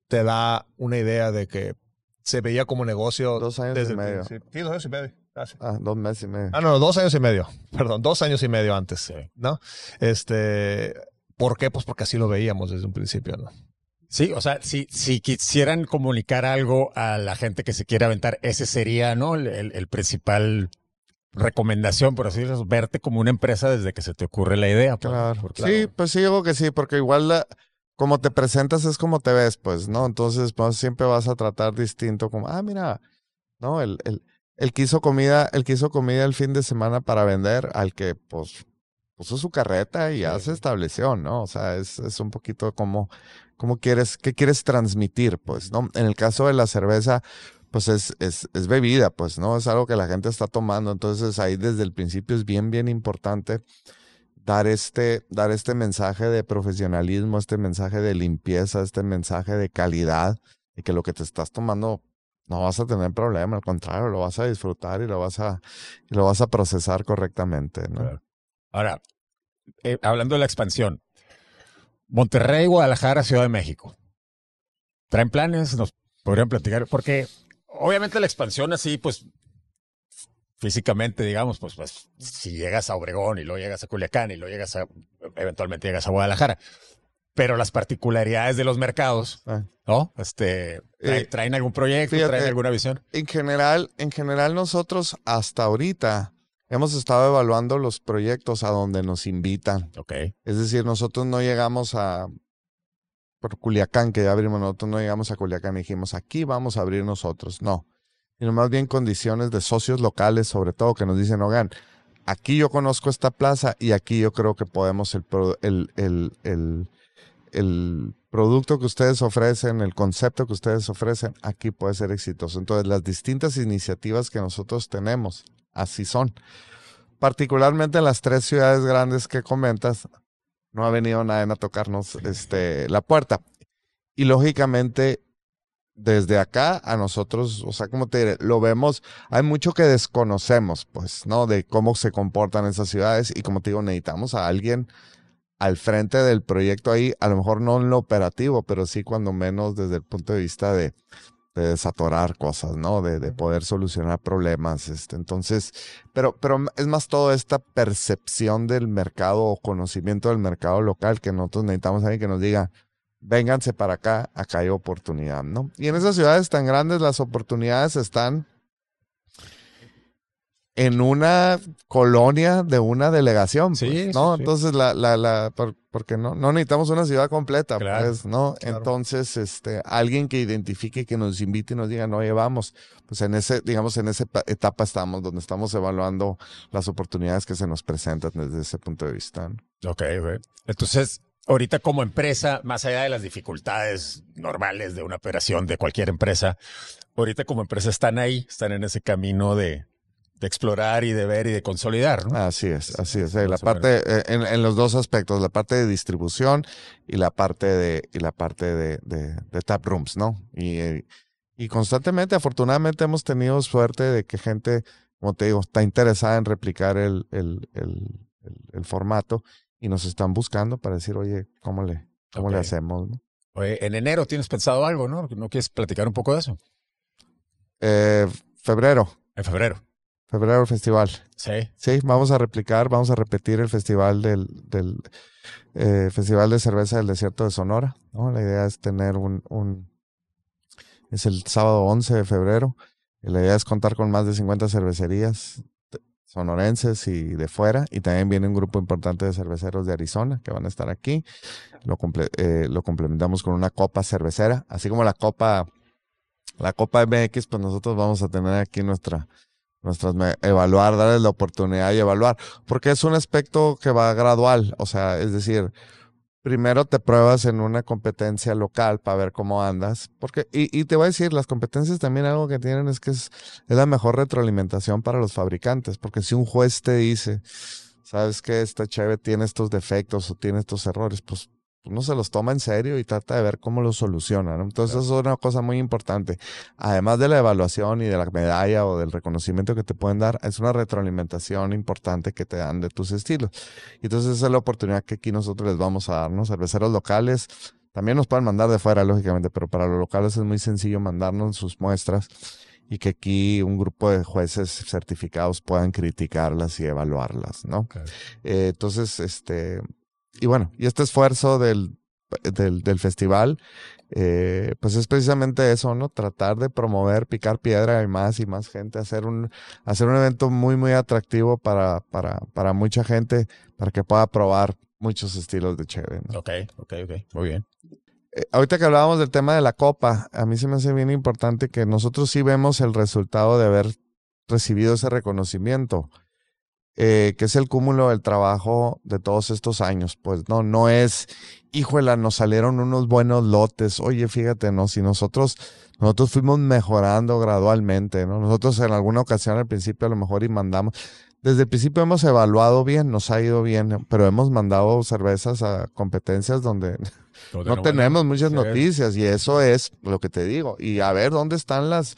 te da una idea de que se veía como negocio. Dos años y medio. Sí, dos años y medio. Ah, dos meses y medio. Ah, no, dos años y medio. [LAUGHS] Perdón, dos años y medio antes. ¿No? Este, ¿por qué? Pues porque así lo veíamos desde un principio, ¿no? Sí, o sea, si, si quisieran comunicar algo a la gente que se quiere aventar, ese sería, ¿no? El, principal recomendación, por así decirlo, verte como una empresa desde que se te ocurre la idea. Pues, claro. Sí, pues sí, digo que sí, porque igual como te presentas es como te ves, pues, ¿no? Entonces, pues siempre vas a tratar distinto, como, ah, mira, ¿no? El, el, él quiso comida, él quiso comida el fin de semana para vender, al que pues puso su carreta y ya se estableció, ¿no? O sea, es, es un poquito como, como quieres, qué quieres transmitir, pues, ¿no? En el caso de la cerveza, pues es, es, es bebida, pues, ¿no? Es algo que la gente está tomando. Entonces ahí desde el principio es bien, bien importante dar este, dar este mensaje de profesionalismo, este mensaje de limpieza, este mensaje de calidad, y que lo que te estás tomando no vas a tener problema, al contrario, lo vas a disfrutar y lo vas a, lo vas a procesar correctamente. Ahora, eh, hablando de la expansión, Monterrey, Guadalajara, Ciudad de México. ¿Traen planes? ¿Nos podrían platicar? Porque obviamente la expansión así, pues físicamente, digamos, pues, pues si llegas a Obregón y luego llegas a Culiacán y luego llegas a, eventualmente llegas a Guadalajara, pero las particularidades de los mercados, ah. ¿no? Este, eh, ¿traen, algún proyecto, traen alguna visión? En general, en general nosotros hasta ahorita hemos estado evaluando los proyectos a donde nos invitan. Ok. Es decir, nosotros no llegamos a por Culiacán, que ya abrimos, nosotros no llegamos a Culiacán y dijimos, aquí vamos a abrir nosotros. No. Sino más bien condiciones de socios locales, sobre todo, que nos dicen, oigan, aquí yo conozco esta plaza y aquí yo creo que podemos el, el, el, el, el producto que ustedes ofrecen, el concepto que ustedes ofrecen, aquí puede ser exitoso. Entonces, las distintas iniciativas que nosotros tenemos, así son. Particularmente en las tres ciudades grandes que comentas, no ha venido nadie a tocarnos este, la puerta. Y lógicamente, desde acá a nosotros, o sea, como te diré, lo vemos, hay mucho que desconocemos, pues, ¿no? De cómo se comportan esas ciudades y como te digo, necesitamos a alguien al frente del proyecto ahí, a lo mejor no en lo operativo, pero sí cuando menos desde el punto de vista de, de desatorar cosas, ¿no? De, de, poder solucionar problemas. Este, entonces, pero, pero es más toda esta percepción del mercado o conocimiento del mercado local que nosotros necesitamos alguien que nos diga, vénganse para acá, acá hay oportunidad, ¿no? Y en esas ciudades tan grandes las oportunidades están en una colonia de una delegación, sí, pues, ¿no? Sí, sí. Entonces, la, la, la, por, porque no, no necesitamos una ciudad completa, Claro, pues, ¿no? claro. Entonces, este, alguien que identifique, que nos invite y nos diga, no, llevamos, pues en ese, digamos, en esa eta- etapa estamos, donde estamos evaluando las oportunidades que se nos presentan desde ese punto de vista. ¿no? Ok, ok. Entonces, ahorita como empresa, más allá de las dificultades normales de una operación de cualquier empresa, ahorita como empresa están ahí, están en ese camino de, de explorar y de ver y de consolidar, ¿no? Así es, así es. eh, La parte, eh, en, en los dos aspectos, la parte de distribución y la parte de, y la parte de, de, de tap rooms, ¿no? Y, eh, y constantemente, afortunadamente, hemos tenido suerte de que gente, como te digo, está interesada en replicar el, el, el, el, el formato y nos están buscando para decir, oye, ¿cómo le, cómo le hacemos? no? Oye, en enero tienes pensado algo, ¿no? ¿No quieres platicar un poco de eso? Eh, febrero, En febrero. Febrero festival. Sí. Sí, vamos a replicar, vamos a repetir el festival del, del eh, Festival de Cerveza del Desierto de Sonora. ¿no? La idea es tener un, un, es el sábado 11 de febrero. Y la idea es contar con más de 50 cervecerías sonorenses y de fuera. Y también viene un grupo importante de cerveceros de Arizona que van a estar aquí. Lo, comple- eh, lo complementamos con una copa cervecera, así como la copa, la copa MX, pues nosotros vamos a tener aquí nuestra, nuestras evaluar, darles la oportunidad y evaluar, porque es un aspecto que va gradual, o sea, es decir, primero te pruebas en una competencia local para ver cómo andas, porque, y, y te voy a decir, las competencias también algo que tienen es que es, es la mejor retroalimentación para los fabricantes, porque si un juez te dice, sabes que esta cheve tiene estos defectos o tiene estos errores, pues uno se los toma en serio y trata de ver cómo los soluciona. ¿no? Entonces, eso es una cosa muy importante. Además de la evaluación y de la medalla o del reconocimiento que te pueden dar, es una retroalimentación importante que te dan de tus estilos. Entonces, esa es la oportunidad que aquí nosotros les vamos a dar, ¿no? Cerveceros locales. También nos pueden mandar de fuera, lógicamente, pero para los locales es muy sencillo mandarnos sus muestras y que aquí un grupo de jueces certificados puedan criticarlas y evaluarlas, ¿no? Eh, entonces, este, y bueno, y este esfuerzo del, del, del festival, eh, pues es precisamente eso, ¿no? Tratar de promover, picar piedra y más y más gente, hacer un, hacer un evento muy, muy atractivo para, para, para mucha gente, para que pueda probar muchos estilos de chévere, ¿no? Ok, ok, ok. Muy bien. Eh, ahorita que hablábamos del tema de la copa, a mí se me hace bien importante que nosotros sí vemos el resultado de haber recibido ese reconocimiento, eh, que es el cúmulo del trabajo de todos estos años. Pues no, no es, híjola, nos salieron unos buenos lotes. Oye, fíjate, no, si nosotros, nosotros fuimos mejorando gradualmente, ¿no? Nosotros en alguna ocasión al principio a lo mejor y mandamos, desde el principio hemos evaluado bien, nos ha ido bien, pero hemos mandado cervezas a competencias donde no tenemos muchas noticias y eso es lo que te digo. Y a ver dónde están las,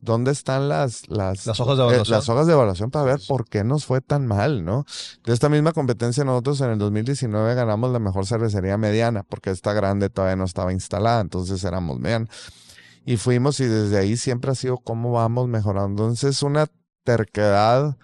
dónde están las, las, Las hojas de eh, evaluación. las hojas de evaluación para ver por qué nos fue tan mal, ¿no? De esta misma competencia nosotros en el 2019 ganamos la mejor cervecería mediana porque esta grande todavía no estaba instalada, entonces éramos mediana. Y fuimos y desde ahí siempre ha sido cómo vamos mejorando. Entonces una terquedad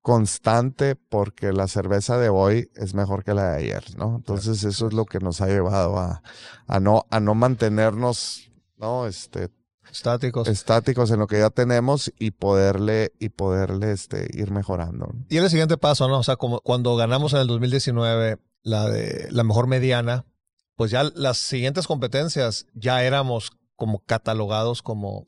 constante porque la cerveza de hoy es mejor que la de ayer, ¿no? Entonces eso es lo que nos ha llevado a, a no, a no mantenernos, ¿no? Este, Estáticos. estáticos en lo que ya tenemos y poderle, y poderle, este, ir mejorando. Y el siguiente paso, ¿no? O sea, como cuando ganamos en el 2019 la de la mejor mediana, pues ya las siguientes competencias ya éramos como catalogados como,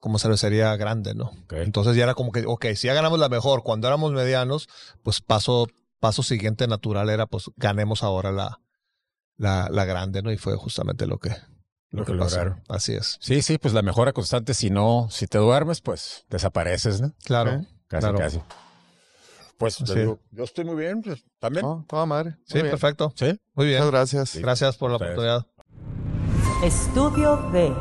como cervecería grande, ¿no? Entonces ya era como que, ok, si ya ganamos la mejor cuando éramos medianos, pues paso, paso siguiente natural era, pues ganemos ahora la, la, la grande, ¿no? Y fue justamente lo que, lo, que, que lograron. Así es. Sí, sí, pues la mejora constante, si no, si te duermes, pues desapareces, ¿no? Claro. Casi, Claro. casi. Pues te Sí. digo, yo estoy muy bien, pues también. No, toda madre. Sí, Muy bien. perfecto. Sí. Muy bien. Muchas gracias. Gracias por la Ustedes. oportunidad. Estudio B.